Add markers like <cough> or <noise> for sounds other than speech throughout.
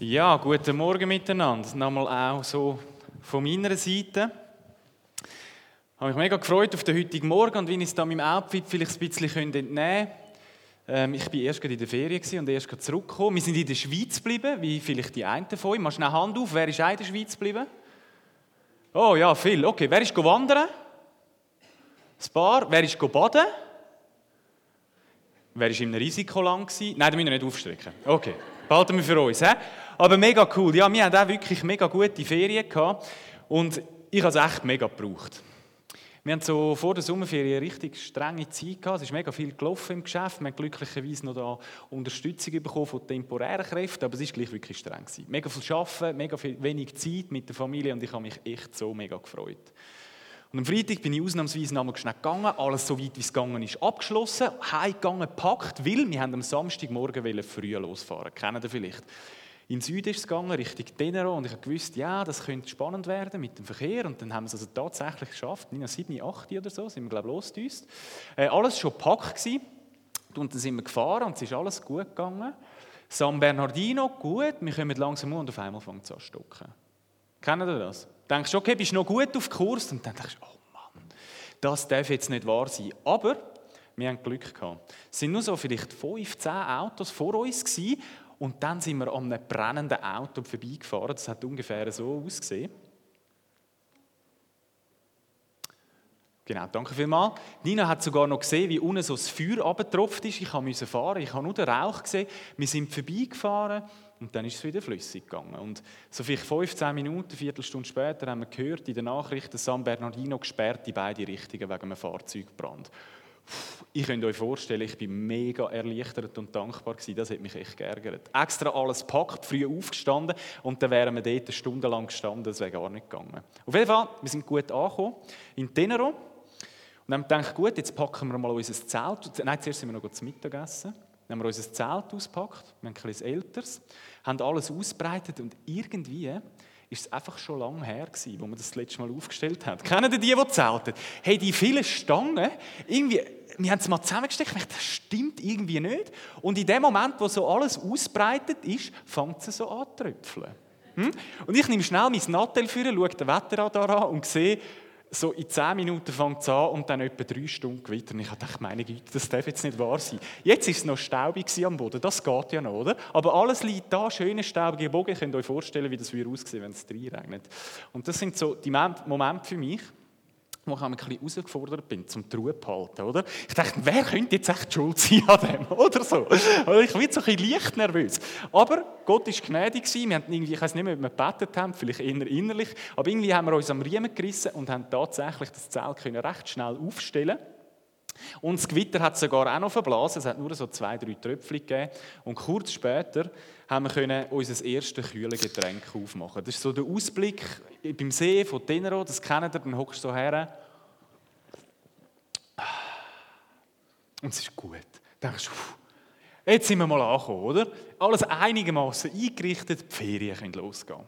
Ja, guten Morgen miteinander. Nochmal auch so von meiner Seite. Ich habe mich mega gefreut auf den heutigen Morgen und wie ich es da meinem Outfit vielleicht ein bisschen entnehmen konnte. Ähm, ich war erst in der Ferien und erst zurückgekommen. Wir sind in der Schweiz geblieben, wie vielleicht die einen von euch. Machst du eine Hand auf, wer ist auch in der Schweiz geblieben? Oh ja, viel. Okay, wer ist wandern? Ein paar. Wer ist baden? Wer war im Risikoland? Nein, da müssen wir nicht aufstrecken. Okay, behalten wir für uns. He? Aber mega cool. Ja, wir hatten auch wirklich mega gute Ferien gehabt und ich habe es echt mega gebraucht. Wir haben so vor der Sommerferien eine richtig strenge Zeit gehabt. Es ist mega viel gelaufen im Geschäft. Wir haben glücklicherweise noch da Unterstützung bekommen von temporären Kräften, aber es ist gleich wirklich streng gewesen. Mega viel Arbeiten, mega viel, wenig Zeit mit der Familie und ich habe mich echt so mega gefreut. Und am Freitag bin ich ausnahmsweise noch schnell gegangen, alles so weit wie es gegangen ist, abgeschlossen, heimgegangen, gepackt, weil wir haben am Samstagmorgen früh losfahren. Kennen ihr vielleicht? In den Süden ist es gegangen, Richtung Tenero, und ich gewusst, ja, das könnte spannend werden mit dem Verkehr. Und dann haben wir es also tatsächlich geschafft, in 7, 8 oder so, sind wir, glaube ich. Äh, alles schon gepackt gewesen. Und dann sind wir gefahren und es ist alles gut gegangen. San Bernardino, gut, wir kommen langsam und auf einmal fängt es an zu stocken. Kennen ihr das? Du denkst, okay, bist noch gut auf Kurs? Und dann denkst du, oh Mann, das darf jetzt nicht wahr sein. Aber wir haben Glück gehabt. Es sind nur so vielleicht 15 Autos vor uns gewesen, und dann sind wir an einem brennenden Auto vorbeigefahren. Das hat ungefähr so ausgesehen. Genau, danke vielmals. Nina hat sogar noch gesehen, wie unten so das Feuer abgetropft ist. Ich musste fahren, ich habe nur den Rauch gesehen. Wir sind vorbeigefahren und dann ist es wieder flüssig gegangen. Und so vielleicht 15 Minuten, eine Viertelstunde später haben wir gehört in den Nachrichten, San Bernardino gesperrt in beide Richtungen wegen einem Fahrzeugbrand. Ich könnt euch vorstellen, ich bin mega erleichtert und dankbar gewesen. Das hat mich echt geärgert. Extra alles packt, früh aufgestanden und dann wären wir dort eine Stunde lang gestanden. Das wäre gar nicht gegangen. Auf jeden Fall, wir sind gut angekommen in Tenero. Und haben gedacht, gut, jetzt packen wir mal unser Zelt. Nein, zuerst sind wir noch zum Mittagessen. Dann haben wir unser Zelt ausgepackt, wir haben ein älteres, haben alles ausbreitet und irgendwie ist es einfach schon lange her gewesen, wo man das, das letzte Mal aufgestellt hat. Kennen die, die, zelten? Hey, die vielen Stangen, irgendwie, wir haben es mal zusammengesteckt, ich dachte, das stimmt irgendwie nicht. Und in dem Moment, wo so alles ausbreitet ist, fängt es so an zu tröpfeln. Hm? Und ich nehme schnell mein Nattel für, schaue den Wetterradar an und sehe, so in zehn Minuten fängt es an und dann etwa drei Stunden Gewitter. Und ich dachte, meine Güte, das darf jetzt nicht wahr sein. Jetzt war es noch staubig am Boden, das geht ja noch, oder? Aber alles liegt da, schöne staubige Bogen. Ihr könnt euch vorstellen, wie das aussehen wenn es regnet. Und das sind so die Momente für mich, wo ich ein bisschen herausgefordert bin, zum Truhe behalten, oder? Ich dachte, wer könnte jetzt echt schuld sein an dem, <laughs> oder so? Also ich bin so ein bisschen leicht nervös. Aber Gott war gnädig Wir haben irgendwie, ich weiß nicht mehr, ob wir gebetet haben, vielleicht eher innerlich, aber irgendwie haben wir uns am Riemen gerissen und haben tatsächlich das Zelt können recht schnell aufstellen und das Gewitter hat sogar auch noch verblasen. Es hat nur so zwei, drei Tröpfchen gegeben. Und kurz später haben wir unser erstes kühles Getränk aufmachen. Das ist so der Ausblick beim See von Tenero. Das kennt ihr, dann hockst du her. Und es ist gut. Dann denkst du, jetzt sind wir mal angekommen, oder? Alles einigermaßen eingerichtet, die Ferien können losgehen.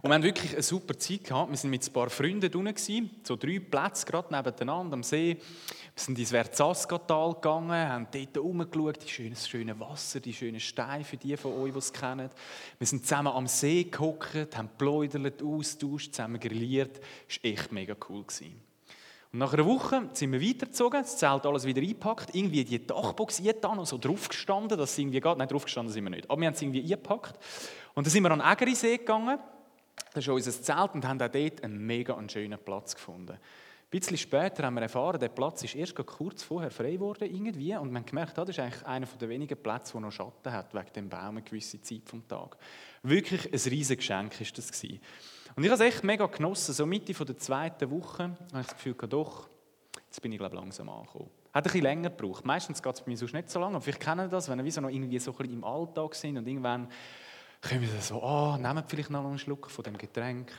Und wir haben wirklich eine super Zeit gehabt. Wir sind mit ein paar Freunden unten, so drei Plätze gerade nebeneinander am See. Wir sind ins Verzaskatal gegangen, haben dort herumgeschaut, die schöne, schöne Wasser, die schönen Steine für die von euch, die es kennen. Wir sind zusammen am See gehockt, haben geplaudert, austauscht, zusammen grilliert. Das war echt mega cool. Gewesen. Und nach einer Woche sind wir weitergezogen, das Zelt alles wieder eingepackt, irgendwie die Dachbox eingetan und so draufgestanden, dass irgendwie geht. Nein, draufgestanden sind wir nicht, aber wir haben es irgendwie eingepackt. Und dann sind wir an den Ägerisee gegangen, das ist unser Zelt und haben auch dort einen mega schönen Platz gefunden. Ein bisschen später haben wir erfahren, der Platz ist erst kurz vorher frei geworden irgendwie und man gemerkt, das ist eigentlich einer der wenigen Plätze, der noch Schatten hat, wegen dem Baum eine gewisse Zeit vom Tag. Wirklich ein riesiges Geschenk ist das gewesen. Und ich habe es echt mega genossen. So Mitte der zweiten Woche habe ich das Gefühl, doch, jetzt bin ich glaube langsam angekommen. Hat ein bisschen länger gebraucht. Meistens geht es bei mir sonst nicht so lange, aber vielleicht kennen das, wenn wir so noch irgendwie so ein bisschen im Alltag sind und irgendwann kommen wir so, oh, nehmen vielleicht noch einen Schluck von dem Getränk.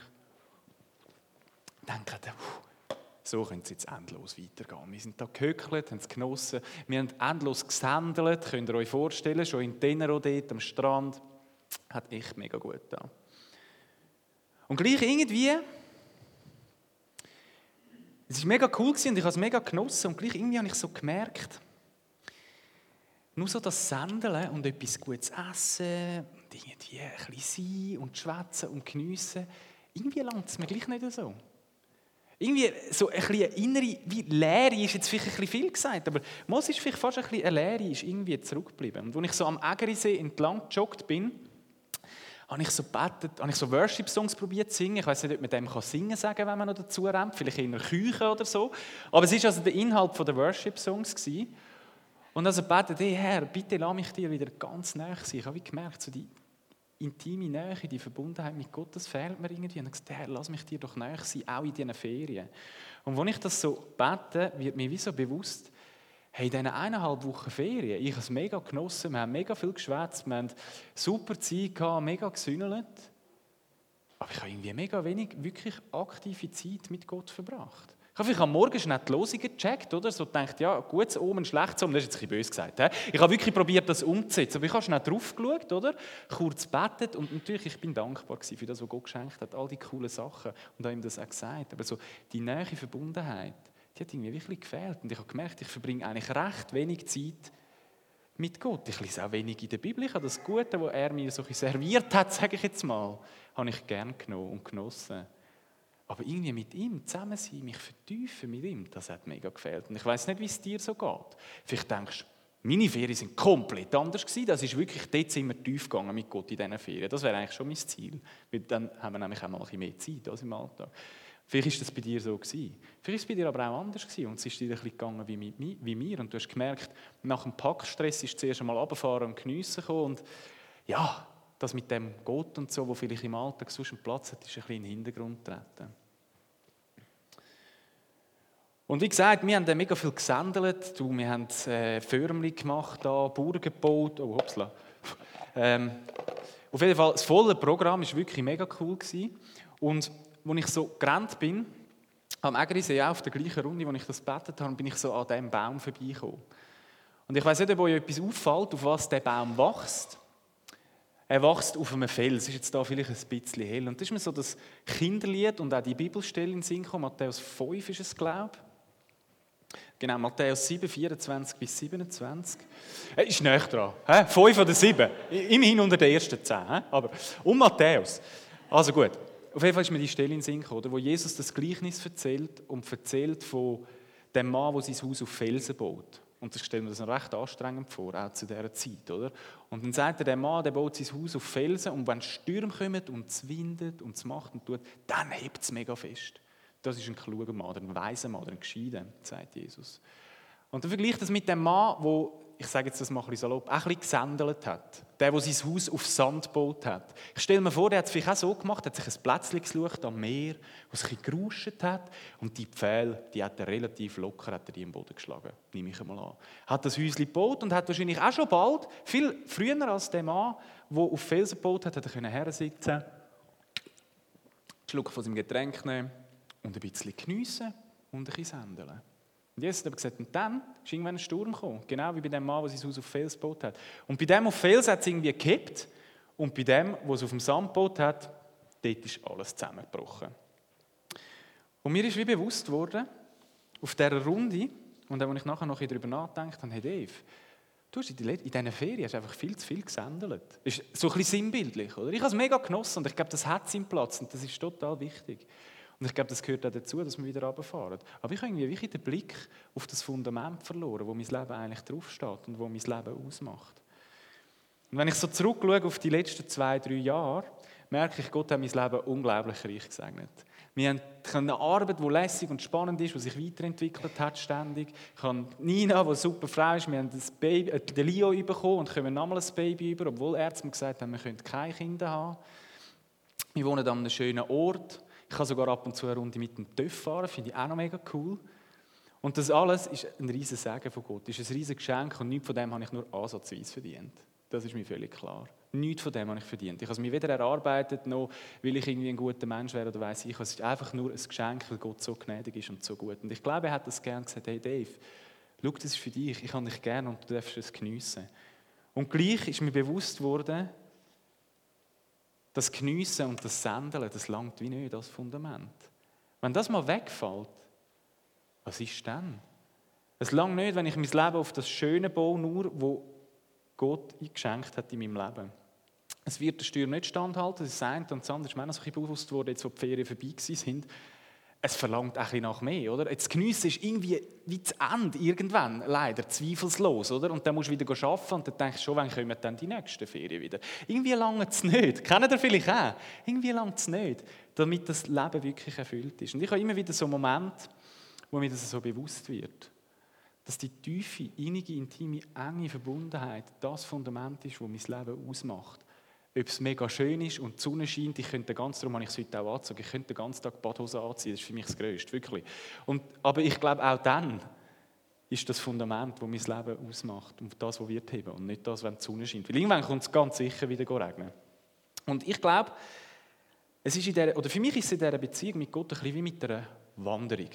Denken, so könnte es jetzt endlos weitergehen. Wir sind da gehöckelt, haben es genossen, wir haben endlos gesändelt, könnt ihr euch vorstellen, schon in Tenero dort am Strand. Hat echt mega gut da. Und gleich irgendwie, es war mega cool und ich habe es mega genossen und gleich irgendwie habe ich so gemerkt, nur so das Sändeln und etwas Gutes essen, irgendwie ein bisschen sein und schwätzen und geniessen, irgendwie langt es mir gleich nicht so. Irgendwie so ein bisschen innere, wie Leere ist jetzt vielleicht ein bisschen viel gesagt, aber Mos ist vielleicht fast ein bisschen eine Leere, ist irgendwie zurückgeblieben. Und als ich so am Ägerisee entlang gejoggt bin, habe ich so betet, habe ich so Worship-Songs probiert zu singen. Ich weiß nicht, ob man dem kann singen sagen wenn man noch dazu rennt, vielleicht in einer Küche oder so. Aber es war also der Inhalt der Worship-Songs. Und also betet, hey Herr, bitte lass mich dir wieder ganz näher sein. Ich habe gemerkt, so die intime Nähe, die Verbundenheit mit Gott, das fehlt mir irgendwie. Und ich gesagt, Herr, lass mich dir doch näher sein, auch in diesen Ferien. Und als ich das so bete, wird mir wie so bewusst, Hey, in diesen eineinhalb Wochen Ferien, ich habe es mega genossen, wir haben mega viel geschwätzt, wir haben super Zeit gehabt, mega gesündelt. Aber ich habe irgendwie mega wenig wirklich aktive Zeit mit Gott verbracht. Ich habe am Morgen schnell die Losungen gecheckt, oder? So gedacht, ja, gutes Omen, schlechtes Omen, das ist jetzt ein bisschen böse gesagt. He? Ich habe wirklich probiert, das umzusetzen, aber ich habe schnell drauf geschaut, oder? Kurz betet und natürlich, ich bin dankbar für das, was Gott geschenkt hat, all die coolen Sachen und habe ihm das auch gesagt. Aber so die nähe Verbundenheit, die hat irgendwie wirklich gefehlt. Und ich habe gemerkt, ich verbringe eigentlich recht wenig Zeit mit Gott. Ich lese auch wenig in der Bibel. Ich habe das Gute, was er mir so serviert hat, <laughs> sage ich jetzt mal, habe ich gern genommen und genossen. Aber irgendwie mit ihm zusammen sein, mich vertiefen mit ihm, das hat mega gefehlt. Und ich weiß nicht, wie es dir so geht. Vielleicht denkst du, meine Ferien sind komplett anders gewesen. Das ist wirklich, dort sind wir tief gegangen mit Gott in diesen Ferien. Das wäre eigentlich schon mein Ziel. Weil dann haben wir nämlich auch mal ein bisschen mehr Zeit als im Alltag. Vielleicht ist das bei dir so gewesen. Vielleicht ist es bei dir aber auch anders gewesen und es ist dir ein bisschen gegangen wie, mit, wie mir und du hast gemerkt, nach dem Packstress ist zuerst einmal runterfahren und geniessen gekommen und ja, das mit dem Gott und so, wo vielleicht im Alltag sonst einen Platz hat, ist ein bisschen in den Hintergrund getreten. Und wie gesagt, wir haben dann mega viel gesendet. Du, wir haben äh, Förmchen gemacht, da, Burgen gebaut. Oh, hopsla. Ähm, auf jeden Fall, das volle Programm war wirklich mega cool. Gewesen. Und als ich so gerannt bin, am Ägerisee auf der gleichen Runde, wo ich das gebetet habe, bin ich so an diesem Baum vorbeigekommen. Und ich weiß nicht, ob euch etwas auffällt, auf was der Baum wächst. Er wächst auf einem Fels, ist jetzt da vielleicht ein bisschen hell. Und das ist mir so das Kinderlied und auch die Bibelstelle in den Sinn gekommen. Matthäus 5 ist es, glaube ich. Genau, Matthäus 7, 24 bis 27. Er ist näher dran. He? 5 oder 7. Immerhin unter den ersten 10. Aber um Matthäus. Also gut. Auf jeden Fall ist mir die Stelle in den Sinn gekommen, wo Jesus das Gleichnis erzählt und erzählt von dem Mann, der sein Haus auf Felsen baut. Und das stellen wir das recht anstrengend vor, auch zu dieser Zeit, oder? Und dann sagt er, der Mann, der baut sein Haus auf Felsen und wenn Stürme kommen und es windet und es macht und tut, dann hebt es mega fest. Das ist ein kluger Mann, ein weiser Mann, ein gescheiter, sagt Jesus. Und dann vergleicht das mit dem Mann, der ich sage jetzt das mal ein bisschen salopp, auch ein bisschen gesendelt hat. Der, der sein Haus auf Sand gebaut hat. Ich stelle mir vor, der hat es vielleicht auch so gemacht, hat sich ein Plätzchen gesucht am Meer, wo es ein bisschen gerauscht hat. Und die Pfähle, die hat er relativ locker hat er die im Boden geschlagen, nehme ich einmal an. Hat das Häuschen gebaut und hat wahrscheinlich auch schon bald, viel früher als der Mann, der auf Felsen gebaut hat, hat er können hersitzen, einen Schluck von seinem Getränk nehmen und ein bisschen geniessen und ein bisschen sendeln. Und Jesus hat aber gesagt, und dann ist irgendwann ein Sturm gekommen. Genau wie bei dem Mann, der sein Haus auf Fels gebaut hat. Und bei dem auf Fels hat es irgendwie gekippt. Und bei dem, der es auf dem Sand gebaut hat, dort ist alles zusammengebrochen. Und mir ist wie bewusst worden, auf dieser Runde, und als ich nachher noch darüber nachgedacht habe, hey Dave, du hast in diesen Ferien hast einfach viel zu viel gesendet. Das ist so ein bisschen sinnbildlich, oder? Ich habe es mega genossen und ich glaube, das hat seinen Platz und das ist total wichtig. Und ich glaube, das gehört auch dazu, dass wir wieder runterfahren. Aber ich habe irgendwie wirklich den Blick auf das Fundament verloren, wo mein Leben eigentlich draufsteht und wo mein Leben ausmacht. Und wenn ich so zurückschaue auf die letzten zwei, drei Jahre, merke ich, Gott hat mein Leben unglaublich reich gesegnet. Wir haben eine Arbeit, die lässig und spannend ist, die sich weiterentwickelt hat ständig. Ich habe Nina, die super Frau ist, wir haben das Baby, äh, den Leo bekommen und kommen nochmal ein Baby über, obwohl Ärzte mir gesagt haben, wir können keine Kinder haben. Wir wohnen an einem schönen Ort. Ich kann sogar ab und zu eine Runde mit dem TÜV fahren, finde ich auch noch mega cool. Und das alles ist ein riesiges Segen von Gott, ist ein riesiges Geschenk und nichts von dem habe ich nur ansatzweise verdient. Das ist mir völlig klar. Nichts von dem habe ich verdient. Ich habe es mir weder erarbeitet, noch weil ich irgendwie ein guter Mensch wäre oder weiß ich. Es ist einfach nur ein Geschenk, weil Gott so gnädig ist und so gut. Und ich glaube, er hat das gern gesagt, hey Dave, schau, das ist für dich, ich habe dich gern und du darfst es geniessen. Und gleich ist mir bewusst worden, das Geniessen und das Sendeln, das langt wie nicht als Fundament. Wenn das mal wegfällt, was ist dann? Es langt nicht, wenn ich mein Leben auf das Schöne baue, nur wo Gott geschenkt hat in meinem Leben. Es wird der Sturm nicht standhalten, das ist das eine. Und das andere ist mir so ein bisschen bewusst worden, jetzt wo die Ferien vorbei sind es verlangt ein bisschen nach mehr, oder? Jetzt geniessen ist irgendwie wie das Ende irgendwann, leider, zweifelslos, oder? Und dann musst du wieder arbeiten und dann denkst du schon, wann kommen dann die nächsten Ferien wieder? Irgendwie lange es nicht. <laughs> Kennt ihr vielleicht auch? Irgendwie lange es nicht, damit das Leben wirklich erfüllt ist. Und ich habe immer wieder so Momente, wo mir das so bewusst wird, dass die tiefe, innige, intime, enge Verbundenheit das Fundament ist, das mein Leben ausmacht ob es mega schön ist und die Sonne scheint, ich könnte ganzen, darum habe ich es heute auch angezogen, ich könnte den ganzen Tag Badhose anziehen, das ist für mich das Größte, wirklich. Und, aber ich glaube, auch dann ist das Fundament, das mein Leben ausmacht und das, was wird heben und nicht das, wenn die Sonne scheint. Weil irgendwann kommt es ganz sicher wieder regnen. Und ich glaube, es ist in der, oder für mich ist es in dieser Beziehung mit Gott ein bisschen wie mit einer Wanderung.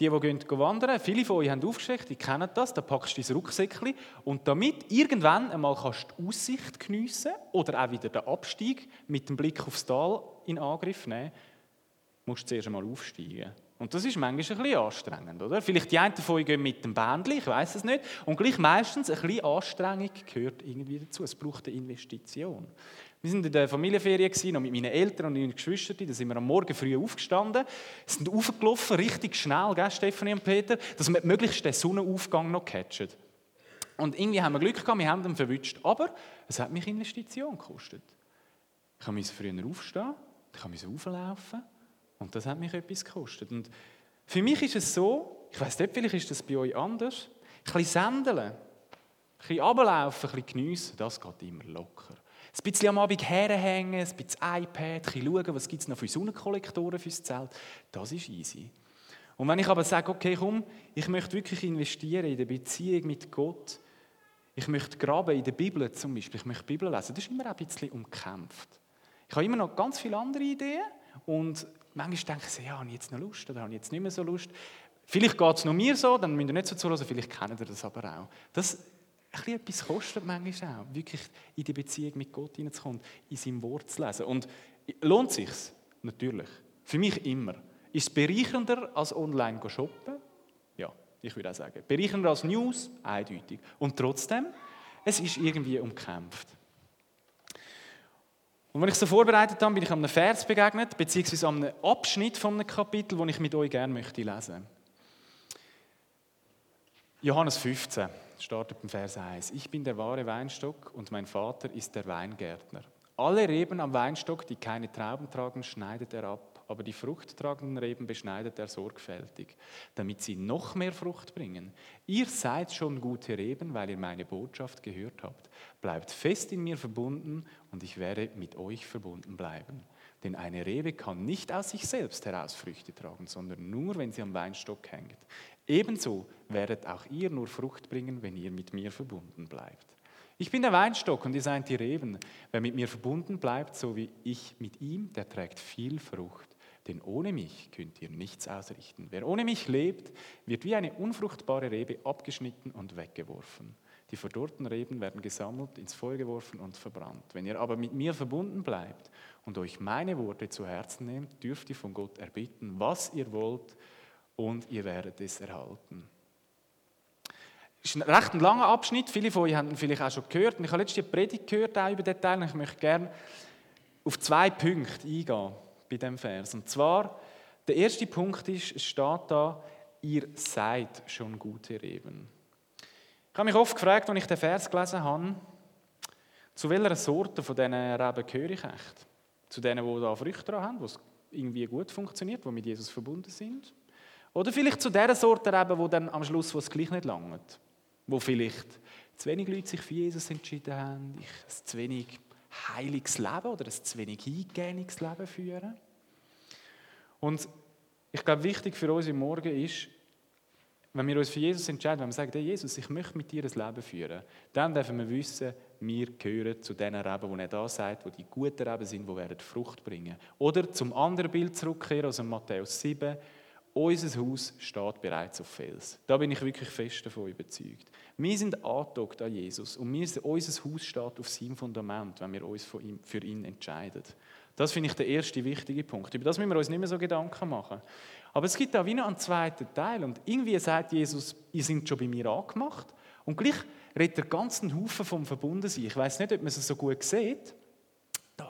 Die, die gehen wandern, viele von euch haben aufgeschickt, die kennen das, da packst du dein Rucksäckchen und damit irgendwann einmal kannst du die Aussicht geniessen oder auch wieder den Abstieg mit dem Blick aufs Tal in Angriff nehmen, musst du zuerst einmal aufsteigen. Und das ist manchmal ein bisschen anstrengend, oder? Vielleicht die einen von euch gehen mit dem Bändchen, ich weiß es nicht. Und gleich meistens ein bisschen Anstrengung gehört irgendwie dazu. Es braucht eine Investition. Wir sind in der Familienferien noch mit meinen Eltern und meinen Geschwistern. Da sind wir am Morgen früh aufgestanden, sind aufgelaufen, richtig schnell, gell, Stefanie und Peter, dass wir möglichst den Sonnenaufgang noch catchen. Und irgendwie haben wir Glück gehabt, wir haben ihn verwünscht. Aber es hat mich Investition gekostet. Ich musste früher aufstehen, ich musste auflaufen und das hat mich etwas gekostet. Und für mich ist es so, ich weiß nicht, vielleicht ist das bei euch anders, ein bisschen sendeln, ein bisschen runterlaufen, ein bisschen geniessen, das geht immer locker. Ein bisschen am Abend herhängen, ein bisschen iPad, ein bisschen schauen, was gibt es noch für Sonnenkollektoren fürs Zelt. Das ist easy. Und wenn ich aber sage, okay, komm, ich möchte wirklich investieren in die Beziehung mit Gott, ich möchte graben in der Bibel zum Beispiel, ich möchte die Bibel lesen, das ist immer ein bisschen umkämpft. Ich habe immer noch ganz viele andere Ideen und manchmal denke ich, ja, habe ich jetzt noch Lust oder habe ich jetzt nicht mehr so Lust. Vielleicht geht es nur mir so, dann müsst ihr nicht so zuhören, vielleicht kennt ihr das aber auch. Das ein etwas kostet manchmal auch, wirklich in die Beziehung mit Gott hineinzukommen, in seinem Wort zu lesen. Und lohnt sich Natürlich. Für mich immer. Ist es bereichernder als online shoppen? Ja, ich würde auch sagen. Bereichernder als News? Eindeutig. Und trotzdem, es ist irgendwie umkämpft. Und wenn ich so vorbereitet habe, bin ich einem Vers begegnet, beziehungsweise einem Abschnitt von einem Kapitel, den ich mit euch gerne möchte lesen. Johannes 15 startet beim Vers 1. Ich bin der wahre Weinstock und mein Vater ist der Weingärtner. Alle Reben am Weinstock, die keine Trauben tragen, schneidet er ab, aber die fruchttragenden Reben beschneidet er sorgfältig, damit sie noch mehr Frucht bringen. Ihr seid schon gute Reben, weil ihr meine Botschaft gehört habt. Bleibt fest in mir verbunden und ich werde mit euch verbunden bleiben. Denn eine Rebe kann nicht aus sich selbst heraus Früchte tragen, sondern nur, wenn sie am Weinstock hängt. Ebenso werdet auch ihr nur Frucht bringen, wenn ihr mit mir verbunden bleibt. Ich bin der Weinstock und ihr seid die Reben. Wer mit mir verbunden bleibt, so wie ich mit ihm, der trägt viel Frucht. Denn ohne mich könnt ihr nichts ausrichten. Wer ohne mich lebt, wird wie eine unfruchtbare Rebe abgeschnitten und weggeworfen. Die verdorrten Reben werden gesammelt, ins Feuer geworfen und verbrannt. Wenn ihr aber mit mir verbunden bleibt und euch meine Worte zu Herzen nehmt, dürft ihr von Gott erbitten, was ihr wollt, und ihr werdet es erhalten. Das ist ein recht langer Abschnitt. Viele von euch haben ihn vielleicht auch schon gehört. Und ich habe letztens die Predigt gehört auch über den Teil. Und ich möchte gerne auf zwei Punkte eingehen bei diesem Vers. Und zwar, der erste Punkt ist, es steht da, ihr seid schon gute Reben. Ich habe mich oft gefragt, als ich den Vers gelesen habe, zu welcher Sorte von diesen Reben gehöre ich echt? Zu denen, die da Früchte dran haben, es irgendwie gut funktioniert, die mit Jesus verbunden sind? Oder vielleicht zu der Sorte eben, wo dann am Schluss wo es gleich nicht langt. Wo vielleicht zu wenig Leute sich für Jesus entschieden haben, ich ein zu wenig heiliges Leben oder ein zu wenig eingehendes Leben führen. Und ich glaube, wichtig für uns im Morgen ist, wenn wir uns für Jesus entscheiden, wenn wir sagen, hey Jesus, ich möchte mit dir ein Leben führen, dann dürfen wir wissen, wir gehören zu den Reben, die er da sagt, die die guten Reben sind, die werden Frucht bringen. Oder zum anderen Bild zurückkehren, also Matthäus 7, unser Haus steht bereits auf Fels. Da bin ich wirklich fest davon überzeugt. Wir sind angedockt an Jesus und wir, unser Haus steht auf seinem Fundament, wenn wir uns für ihn entscheiden. Das finde ich der erste wichtige Punkt. Über das müssen wir uns nicht mehr so Gedanken machen. Aber es gibt auch wieder einen zweiten Teil und irgendwie sagt Jesus, ihr seid schon bei mir angemacht und gleich redet er ganzen Haufen vom Verbundensein. Ich weiß nicht, ob man es so gut sieht.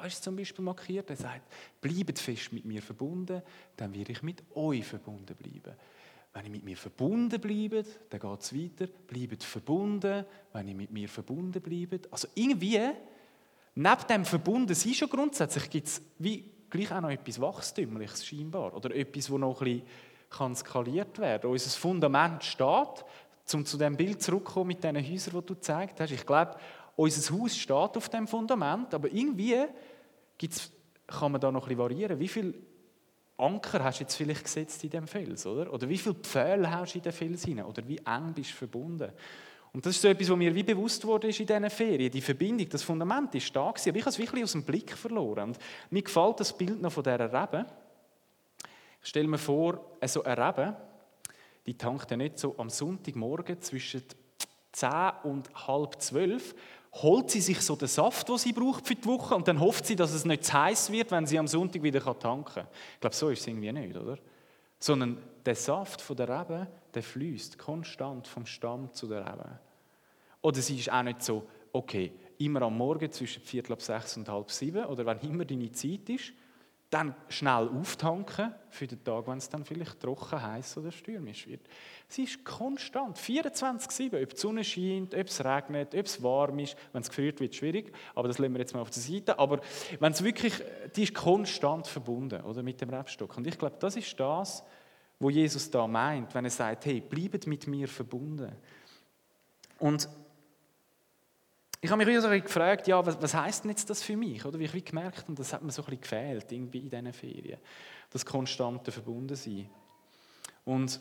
Ist zum Beispiel markiert, er sagt, bleibt fest mit mir verbunden, dann werde ich mit euch verbunden bleiben. Wenn ihr mit mir verbunden bleibt, dann geht es weiter. Bleibt verbunden, wenn ihr mit mir verbunden bleibt. Also irgendwie, neben dem Verbundensein schon grundsätzlich, gibt es wie gleich auch noch etwas Wachstümliches scheinbar. Oder etwas, das noch ein bisschen kann skaliert werden kann. Unser Fundament steht, um zu dem Bild zurückzukommen mit diesen Häusern, die du gezeigt hast. Ich glaube, unser Haus steht auf dem Fundament, aber irgendwie gibt's, kann man da noch ein variieren. Wie viel Anker hast du jetzt vielleicht gesetzt in dem Fels, oder? Oder wie viele Pfähle hast du in den Fels hinein? Oder wie eng bist du verbunden? Und das ist so etwas, was mir wie bewusst wurde ist in diesen Ferien. Die Verbindung, das Fundament ist da gewesen, aber ich habe es wirklich aus dem Blick verloren. Und mir gefällt das Bild noch von dieser Rebe. Ich stelle mir vor, so eine Rebe, die tankt ja nicht so am Sonntagmorgen zwischen 10 und halb zwölf, holt sie sich so den Saft, den sie braucht für die Woche und dann hofft sie, dass es nicht zu heiß wird, wenn sie am Sonntag wieder tanken kann. Ich glaube, so ist es irgendwie nicht, oder? Sondern der Saft von der Rebe, der fließt konstant vom Stamm zu der Rebe. Oder sie ist auch nicht so, okay, immer am Morgen zwischen Viertel ab sechs und halb sieben oder wenn immer deine Zeit ist, dann schnell auftanken für den Tag, wenn es dann vielleicht trocken, heiß oder stürmisch wird. Sie ist konstant, 24-7, ob die Sonne scheint, ob es regnet, ob es warm ist. Wenn es gefriert wird, schwierig, aber das lassen wir jetzt mal auf der Seite. Aber wenn es wirklich, die ist konstant verbunden oder, mit dem Rebstock. Und ich glaube, das ist das, wo Jesus da meint, wenn er sagt, hey, bleibt mit mir verbunden. Und ich habe mich so gefragt, ja, was, was heißt denn jetzt das für mich? Oder wie ich gemerkt und das hat mir so ein gefehlt irgendwie in diesen Ferien. Das konstante Verbundensein. Und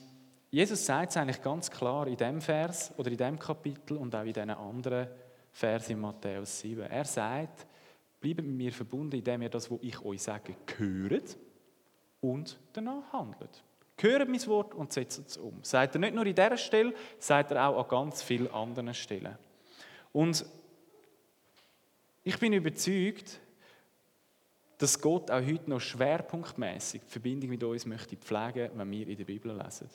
Jesus sagt es eigentlich ganz klar in dem Vers oder in dem Kapitel und auch in diesen anderen Vers in Matthäus 7. Er sagt, bleibt mit mir verbunden, indem ihr das, was ich euch sage, hört und danach handelt. Hört mein Wort und setzt es um. Sagt er nicht nur in dieser Stelle, sagt er auch an ganz vielen anderen Stellen. Und ich bin überzeugt, dass Gott auch heute noch schwerpunktmäßig die Verbindung mit uns möchte pflegen, wenn wir in der Bibel lesen.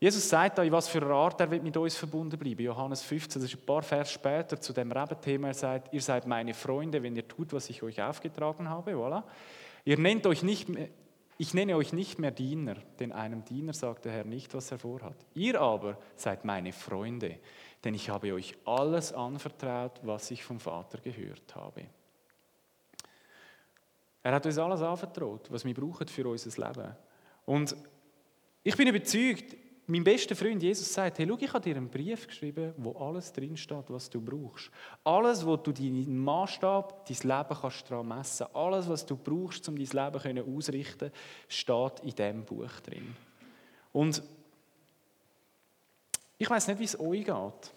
Jesus sagt in was für einer Art er wird mit uns verbunden bleiben. Johannes 15, das ist ein paar Vers später zu dem Rebenthema. Er sagt, ihr seid meine Freunde, wenn ihr tut, was ich euch aufgetragen habe. Voilà. Ihr nennt euch nicht mehr, ich nenne euch nicht mehr Diener, denn einem Diener sagt der Herr nicht, was er vorhat. Ihr aber seid meine Freunde, denn ich habe euch alles anvertraut, was ich vom Vater gehört habe. Er hat uns alles anvertraut, was wir brauchen für unser Leben. Und ich bin überzeugt, mein bester Freund Jesus sagt, hey, schau, ich habe dir einen Brief geschrieben, wo alles drinsteht, was du brauchst. Alles, wo du deinen Maßstab, dein Leben kannst daran messen. Alles, was du brauchst, um dein Leben auszurichten, steht in diesem Buch drin. Und ich weiß nicht, wie es euch geht.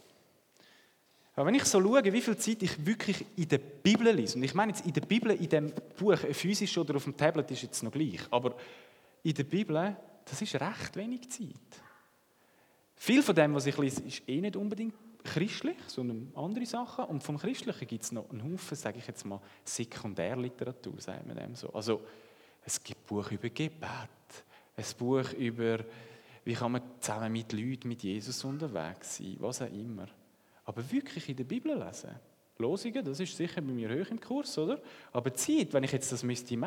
Aber wenn ich so schaue, wie viel Zeit ich wirklich in der Bibel lese, und ich meine jetzt in der Bibel, in dem Buch, physisch oder auf dem Tablet ist jetzt noch gleich, aber in der Bibel, das ist recht wenig Zeit. Viel von dem, was ich lese, ist eh nicht unbedingt christlich, sondern andere Sachen. Und vom Christlichen gibt es noch einen Haufen, sage ich jetzt mal, Sekundärliteratur, sagt man dem so. Also es gibt Buch über Gebet, ein Buch über, wie kann man zusammen mit Leuten, mit Jesus unterwegs sein, was auch immer. Aber wirklich in der Bibel lesen, Losungen, das ist sicher bei mir hoch im Kurs, oder? Aber Zeit, wenn ich jetzt das müsste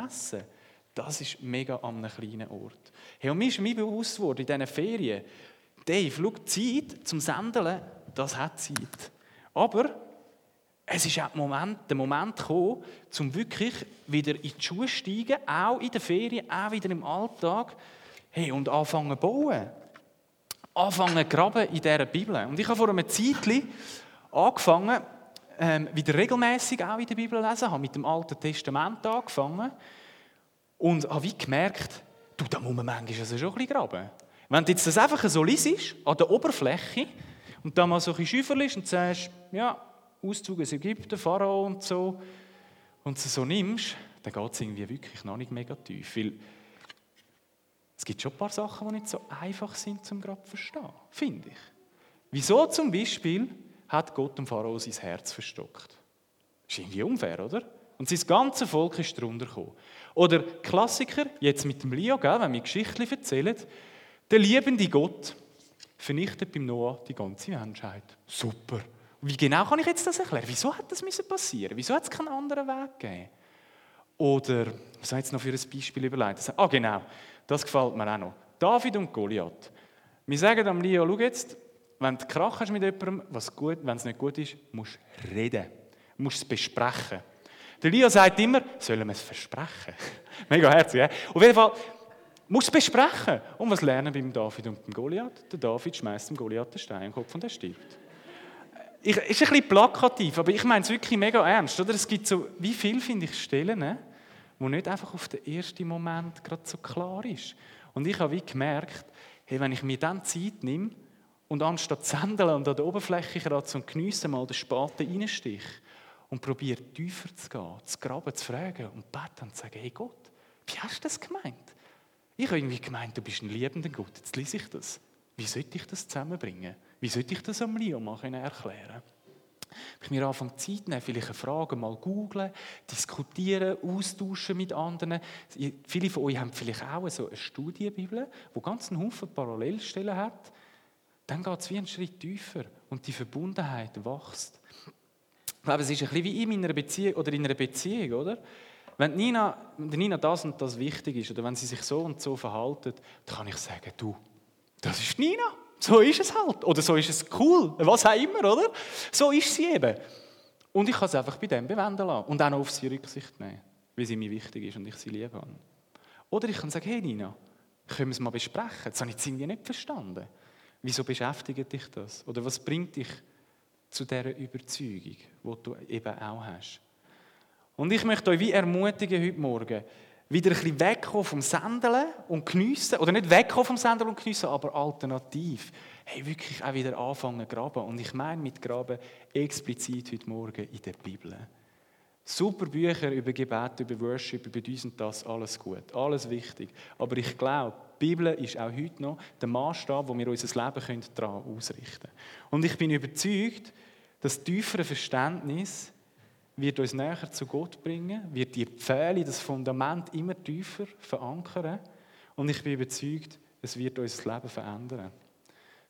das ist mega an einem kleinen Ort. Hey, und mir ist mir bewusst worden, in diesen Ferien, Dave, schau, Zeit zum Sendeln, das hat Zeit. Aber es ist auch der Moment, der Moment gekommen, um wirklich wieder in die Schuhe zu steigen, auch in den Ferien, auch wieder im Alltag, hey, und anfangen zu bauen anfangen zu graben in dieser Bibel. Und ich habe vor einem Zeitchen angefangen, ähm, wieder regelmäßig auch in der Bibel zu lesen, habe mit dem Alten Testament angefangen und habe wie gemerkt, du, da muss man manchmal also schon ein bisschen graben. Wenn du jetzt das einfach so liest, an der Oberfläche, und dann mal so ein bisschen schüfferst und sagst, ja, Auszug aus Ägypten, Pharao und so, und es so nimmst, dann geht es irgendwie wirklich noch nicht mega tief. Weil es gibt schon ein paar Sachen, die nicht so einfach sind zum gerade verstehen, finde ich. Wieso zum Beispiel hat Gott dem Pharao sein Herz verstockt? Das ist irgendwie unfair, oder? Und sein ganzes Volk ist darunter gekommen. Oder Klassiker, jetzt mit dem Leo, gell, wenn wir Geschichten erzählen, der liebende Gott vernichtet beim Noah die ganze Menschheit. Super. Wie genau kann ich jetzt das erklären? Wieso hat das passieren Wieso hat es keinen anderen Weg gegeben? Oder, was habe ich jetzt noch für ein Beispiel überlegt? Ah, genau, das gefällt mir auch noch. David und Goliath. Wir sagen am Leo, schau jetzt, wenn du Krach hast mit jemandem, was gut, wenn es nicht gut ist, musst du reden. Du musst es besprechen. Der Leo sagt immer, sollen wir es versprechen? <laughs> Mega herzig, ja? Auf jeden Fall, musst es besprechen. Und was lernen beim David und beim Goliath? Der David schmeißt dem Goliath den Stein im Kopf und er stirbt. Ich, ist ein bisschen plakativ, aber ich meine es wirklich mega ernst. Oder? Es gibt so, wie viel, finde ich, Stellen, wo nicht einfach auf den ersten Moment gerade so klar ist. Und ich habe wie gemerkt, hey, wenn ich mir dann Zeit nehme und anstatt zu händeln und an der Oberfläche gerade zum Geniessen mal den Spaten reinstich und probiere tiefer zu gehen, zu graben, zu fragen und beten und zu sagen, hey Gott, wie hast du das gemeint? Ich habe irgendwie gemeint, du bist ein liebender Gott. Jetzt lese ich das. Wie sollte ich das zusammenbringen? Wie sollte ich das am Leo mal erklären? Ich mir anfangen Zeit nehmen, vielleicht eine Frage mal googlen, diskutieren, austauschen mit anderen. Viele von euch haben vielleicht auch so eine Studienbibel, wo ganz einen Haufen Parallelstellen hat. Dann geht es wie einen Schritt tiefer und die Verbundenheit wächst. Ich glaube, es ist ein bisschen wie in meiner Beziehung oder in einer Beziehung, oder? Wenn Nina, Nina das und das wichtig ist oder wenn sie sich so und so verhalten, dann kann ich sagen, du, das ist Nina. So ist es halt. Oder so ist es cool. Was auch immer, oder? So ist sie eben. Und ich kann es einfach bei dem bewenden lassen. Und auch noch auf sie Rücksicht nehmen, wie sie mir wichtig ist und ich sie liebe. Oder ich kann sagen, hey Nina, können wir es mal besprechen? Das habe ich irgendwie nicht verstanden. Wieso beschäftigt dich das? Oder was bringt dich zu dieser Überzeugung, die du eben auch hast? Und ich möchte euch wie ermutigen heute Morgen, wieder ein bisschen wegkommen vom Sendeln und geniessen. Oder nicht wegkommen vom Sendeln und geniessen, aber alternativ. Hey, wirklich auch wieder anfangen zu graben. Und ich meine mit graben explizit heute Morgen in der Bibel. Super Bücher über Gebet, über Worship, über dies und das, alles gut, alles wichtig. Aber ich glaube, die Bibel ist auch heute noch der Maßstab, wo wir unser Leben daran ausrichten können. Und ich bin überzeugt, dass tiefere Verständnis wird uns näher zu Gott bringen, wird die Pfähle, das Fundament immer tiefer verankern. Und ich bin überzeugt, es wird unser Leben verändern.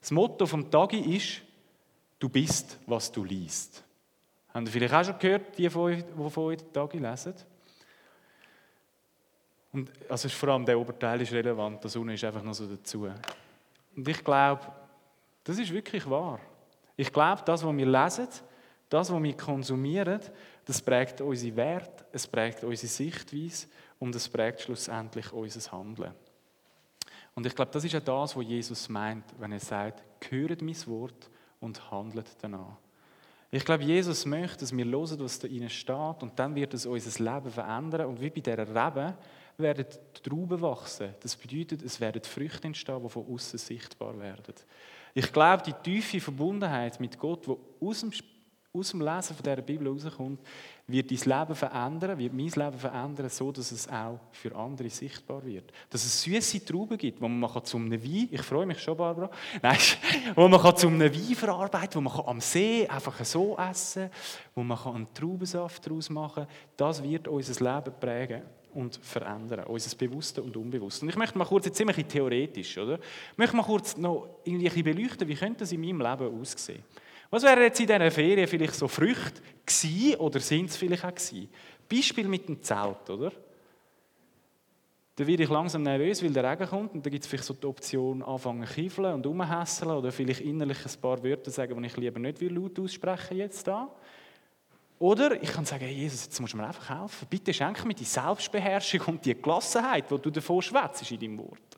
Das Motto vom Tagi ist, du bist, was du liest. Haben ihr vielleicht auch schon gehört, die von euch, die von euch Tagi lesen? Und also vor allem der Oberteil ist relevant, das unten ist einfach noch so dazu. Und ich glaube, das ist wirklich wahr. Ich glaube, das, was wir lesen, das, was wir konsumieren, das prägt unsere Werte, es prägt unsere Sichtweise und es prägt schlussendlich unser Handeln. Und ich glaube, das ist ja das, was Jesus meint, wenn er sagt, höret mein Wort und handelt danach. Ich glaube, Jesus möchte, dass wir hören, was da innen steht und dann wird es unser Leben verändern und wie bei dieser Rebe werden die Trauben wachsen. Das bedeutet, es werden Früchte entstehen, die von außen sichtbar werden. Ich glaube, die tiefe Verbundenheit mit Gott, die aus dem aus dem Lesen von dieser Bibel herauskommt, wird dein Leben verändern, wird mein Leben verändern, so dass es auch für andere sichtbar wird. Dass es süße Trauben gibt, wo man zum Wein, ich freue mich schon, Barbara, <laughs> nein, wo man zum Wein verarbeiten wo man am See einfach so essen wo man einen Traubensaft daraus machen kann. Das wird unser Leben prägen und verändern, unser Bewusste und Unbewusste. Und ich möchte mal kurz, jetzt ziemlich theoretisch, oder? Ich möchte mal kurz noch irgendwie beleuchten, wie könnte das in meinem Leben aussehen? Was wären jetzt in diesen Ferien vielleicht so Früchte gewesen oder sind es vielleicht auch gewesen? Beispiel mit dem Zelt, oder? Da werde ich langsam nervös, weil der Regen kommt und dann gibt es vielleicht so die Option, anfangen zu kiefeln und rumhässeln oder vielleicht innerlich ein paar Wörter sagen, die ich lieber nicht laut aussprechen jetzt da. Oder ich kann sagen, hey Jesus, jetzt musst du mir einfach helfen. Bitte schenke mir die Selbstbeherrschung und die Gelassenheit, die du davon schwätzt in deinem Wort.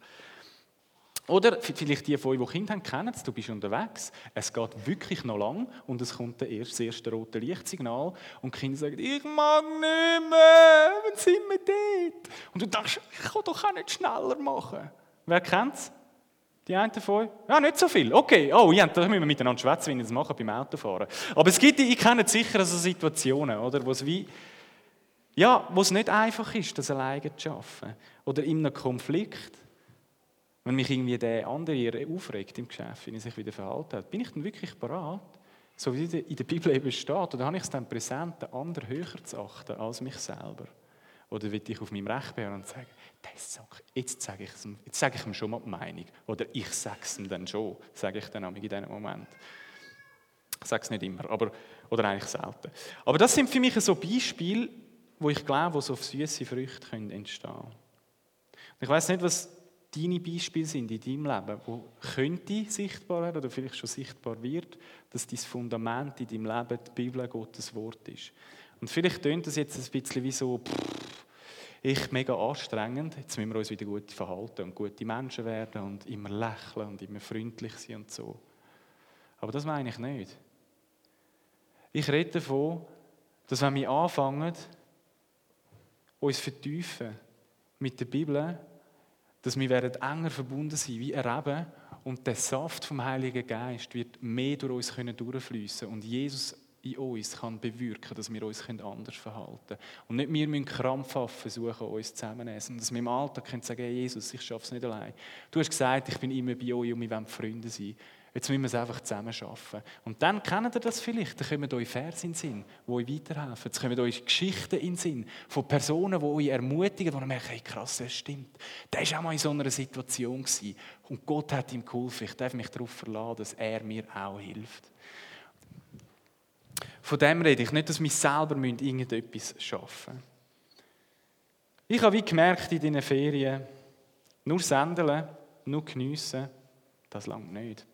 Oder vielleicht die von euch, die Kinder haben, kennen du bist unterwegs, es geht wirklich noch lang und es kommt erst das erste rote Lichtsignal und die Kinder sagen, ich mag nicht mehr, wann sind wir dort? Und du denkst, ich kann doch auch nicht schneller machen. Wer kennt es? Die einen von euch? Ja, nicht so viel. Okay, oh, ja, da müssen wir miteinander schwätzen, wie wir das machen beim Autofahren. Aber es gibt, ich kenne sicher so Situationen, oder, wo es wie, ja, wo es nicht einfach ist, das alleine zu schaffen. Oder in einem Konflikt wenn mich irgendwie der andere aufregt im Geschäft, wie er sich wieder verhalten hat, bin ich dann wirklich bereit, so wie in der Bibel eben steht, oder habe ich es dann präsent, den anderen höher zu achten als mich selber? Oder will ich auf meinem Recht beharren und sagen, jetzt sage ich, jetzt sage ich ihm schon mal die Meinung. Oder ich sage es ihm dann schon, sage ich dann in diesem Moment. Ich sage es nicht immer, aber, oder eigentlich selten. Aber das sind für mich so Beispiele, wo ich glaube, wo so süße Früchte entstehen können. Ich weiß nicht, was deine Beispiele sind in deinem Leben, wo könnte sichtbar werden oder vielleicht schon sichtbar wird, dass dein Fundament in deinem Leben die Bibel, Gottes Wort ist. Und vielleicht tönt das jetzt ein bisschen wie so, pff, ich mega anstrengend, jetzt müssen wir uns wieder gut verhalten und gute Menschen werden und immer lächeln und immer freundlich sein und so. Aber das meine ich nicht. Ich rede davon, dass wenn wir anfangen, uns vertiefen mit der Bibel, dass wir enger verbunden sein wie ein Reben und der Saft vom Heiligen Geist wird mehr durch uns können durchfließen und Jesus in uns kann bewirken, dass wir uns anders verhalten können. Und nicht wir müssen krampfhaft versuchen, uns zusammenzunehmen. Dass wir im Alltag können sagen, hey Jesus, ich schaffe es nicht allein. Du hast gesagt, ich bin immer bei euch und wir wollen Freunde sein. Jetzt müssen wir es einfach zusammen schaffen. Und dann kennt ihr das vielleicht. Dann kommen euch Verse in den Sinn, die euch weiterhelfen. Jetzt kommen euch Geschichten in den Sinn von Personen, die euch ermutigen, die ihr merkt, hey, krass, das stimmt. Der war auch mal in so einer Situation. Und Gott hat ihm geholfen. Ich darf mich darauf verlassen, dass er mir auch hilft. Von dem rede ich nicht, dass wir selber irgendetwas schaffen müssen. Ich habe wie gemerkt in diesen Ferien, nur sendeln, nur geniessen, das langt nicht.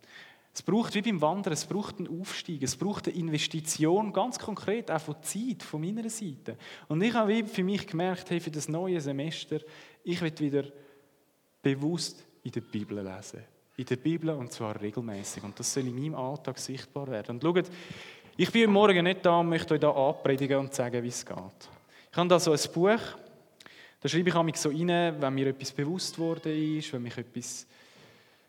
Es braucht wie beim Wandern, es braucht einen Aufstieg, es braucht eine Investition, ganz konkret, auch von Zeit, von meiner Seite. Und ich habe für mich gemerkt, hey, für das neue Semester, ich will wieder bewusst in der Bibel lesen. In der Bibel und zwar regelmäßig. Und das soll in meinem Alltag sichtbar werden. Und schaut, ich bin Morgen nicht da und möchte euch da anpredigen und sagen, wie es geht. Ich habe da so ein Buch, da schreibe ich mich so rein, wenn mir etwas bewusst worden ist, wenn mich etwas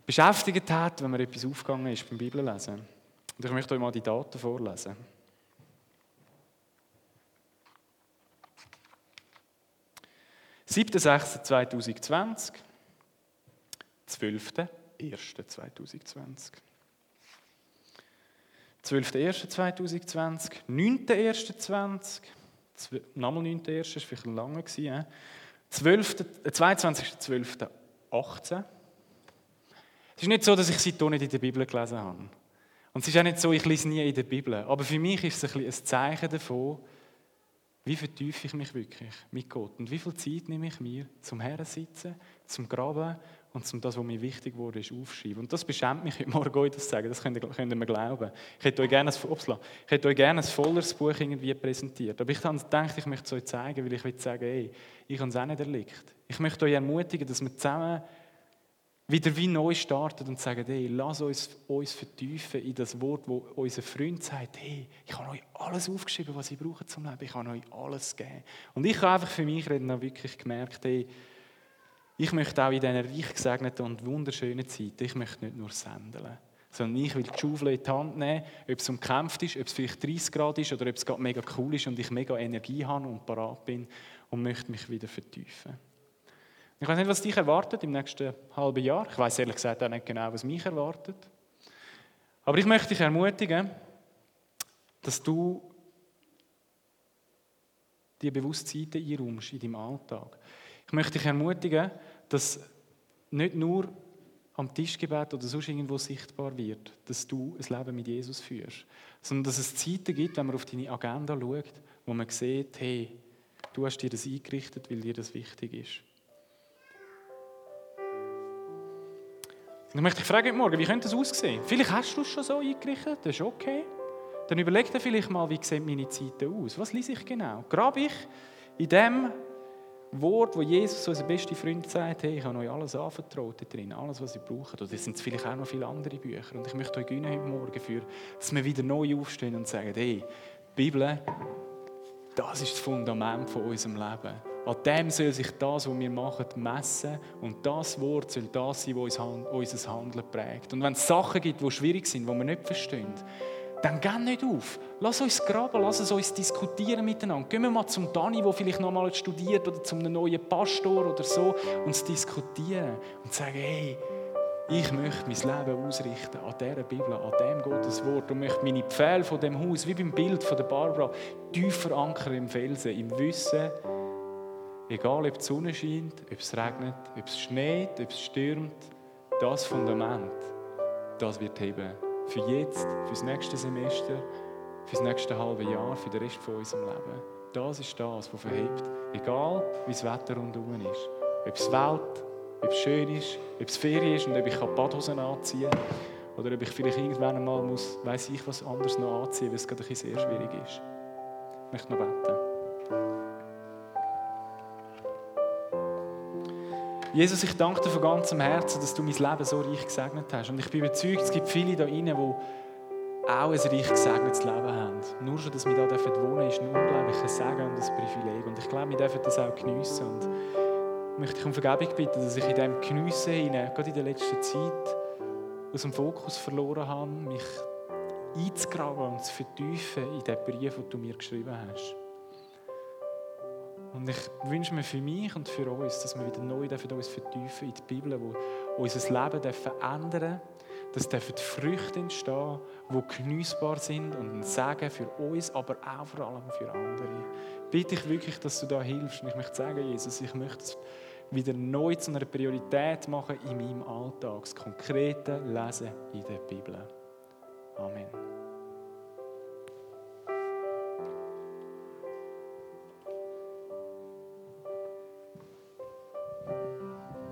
beschäftigt hat, wenn mir etwas aufgegangen ist beim Bibellesen. Und ich möchte euch mal die Daten vorlesen. Siebter, 2020, 12.01.2020. 12.01.2020, 9.01.2020, nochmal 9.01. das vielleicht lange, 12, 22.12.18, es ist nicht so, dass ich seitdem nicht in der Bibel gelesen habe. Und es ist auch nicht so, ich lese nie in der Bibel. Aber für mich ist es ein, ein Zeichen davon, wie vertiefe ich mich wirklich mit Gott und wie viel Zeit nehme ich mir zum Herren sitzen, zum Graben und zum das, was mir wichtig wurde, ist aufschreiben. Und das beschämt mich heute Morgen, euch das zu sagen. Das könnt ihr, könnt ihr mir glauben. Ich hätte euch gerne ein, upsla, ich hätte euch gerne ein volles Buch irgendwie präsentiert. Aber ich habe gedacht, ich möchte es euch zeigen, weil ich will sagen, hey, ich habe es auch nicht erlebt. Ich möchte euch ermutigen, dass wir zusammen wieder wie neu starten und sagen, hey, lass uns uns vertiefen in das Wort, wo unser Freund sagt, hey, ich habe euch alles aufgeschrieben, was ich brauche zum Leben, ich habe euch alles gegeben. Und ich habe einfach für mich reden wirklich gemerkt, hey, ich möchte auch in diesen reich gesegneten und wunderschönen Zeiten, ich möchte nicht nur sendeln, sondern ich will die Schaufel in die Hand nehmen, ob es umkämpft ist, ob es vielleicht 30 Grad ist oder ob es gerade mega cool ist und ich mega Energie habe und parat bin und möchte mich wieder vertiefen. Ich weiß nicht, was dich erwartet im nächsten halben Jahr. Ich weiß ehrlich gesagt auch nicht genau, was mich erwartet. Aber ich möchte dich ermutigen, dass du die Bewusstsein einräumst in deinem Alltag. Ich möchte dich ermutigen, dass nicht nur am Tischgebet oder sonst irgendwo sichtbar wird, dass du ein Leben mit Jesus führst, sondern dass es Zeiten gibt, wenn man auf deine Agenda schaut, wo man sieht, hey, du hast dir das eingerichtet, weil dir das wichtig ist. Ich möchte dich fragen morgen, wie könnte das aussehen? Vielleicht hast du es schon so eingerichtet, das ist okay. Dann überleg dir vielleicht mal, wie sehen meine Zeiten aus? Was lese ich genau? Grabe ich in dem Wort, wo Jesus, unser bester Freund, sagt, hey, ich habe euch alles anvertraut drin, alles, was ihr braucht. Oder es sind vielleicht auch noch viele andere Bücher. Und ich möchte euch heute Morgen für, dass wir wieder neu aufstehen und sagen, hey, die Bibel, das ist das Fundament von unserem Leben. An dem soll sich das, was wir machen, messen. Und das Wort soll das sein, was unser Handeln prägt. Und wenn es Sachen gibt, die schwierig sind, die wir nicht verstehen, dann geh nicht auf. Lass uns graben, lass uns diskutieren miteinander. Gehen wir mal zum Dani, der vielleicht noch mal studiert, oder zum neuen Pastor oder so, und diskutieren und sagen, hey, ich möchte mein Leben ausrichten an dieser Bibel, an dem Gottes Wort und möchte meine Pfähle von dem Haus, wie beim Bild von der Barbara, tief verankern im Felsen, im Wissen, Egal, ob die Sonne scheint, ob es regnet, ob es schneit, ob es stürmt, das Fundament, das wird heben Für jetzt, für das nächste Semester, für das nächste halbe Jahr, für den Rest von unserem Leben. Das ist das, was verhebt. Egal, wie das Wetter rundherum ist. Ob es Welt, ob es schön ist, ob es Ferien ist und ob ich Badhosen anziehen kann. Oder ob ich vielleicht irgendwann einmal muss, weiß ich was anderes noch anziehen, weil es gerade sehr schwierig ist. Ich möchte noch beten. Jesus, ich danke dir von ganzem Herzen, dass du mein Leben so reich gesegnet hast. Und ich bin überzeugt, es gibt viele da drinnen, die auch ein reich gesegnetes Leben haben. Nur schon, dass wir hier wohnen dürfen, ist ein unglaubliches Segen und ein Privileg. Und ich glaube, wir dürfen das auch geniessen. Und ich möchte dich um Vergebung bitten, dass ich in diesem Geniessen, gerade in der letzten Zeit, aus dem Fokus verloren habe, mich einzugraben und zu vertiefen in den Brief, den du mir geschrieben hast. Und ich wünsche mir für mich und für uns, dass wir wieder neu uns vertiefen in die Bibel, wo unser Leben verändern dass dürfen Früchte entstehen, die genießbar sind und ein Segen für uns, aber auch vor allem für andere. Bitte ich wirklich, dass du da hilfst. Und ich möchte sagen, Jesus, ich möchte es wieder neu zu einer Priorität machen in meinem Alltag, das konkrete Lesen in der Bibel. Amen.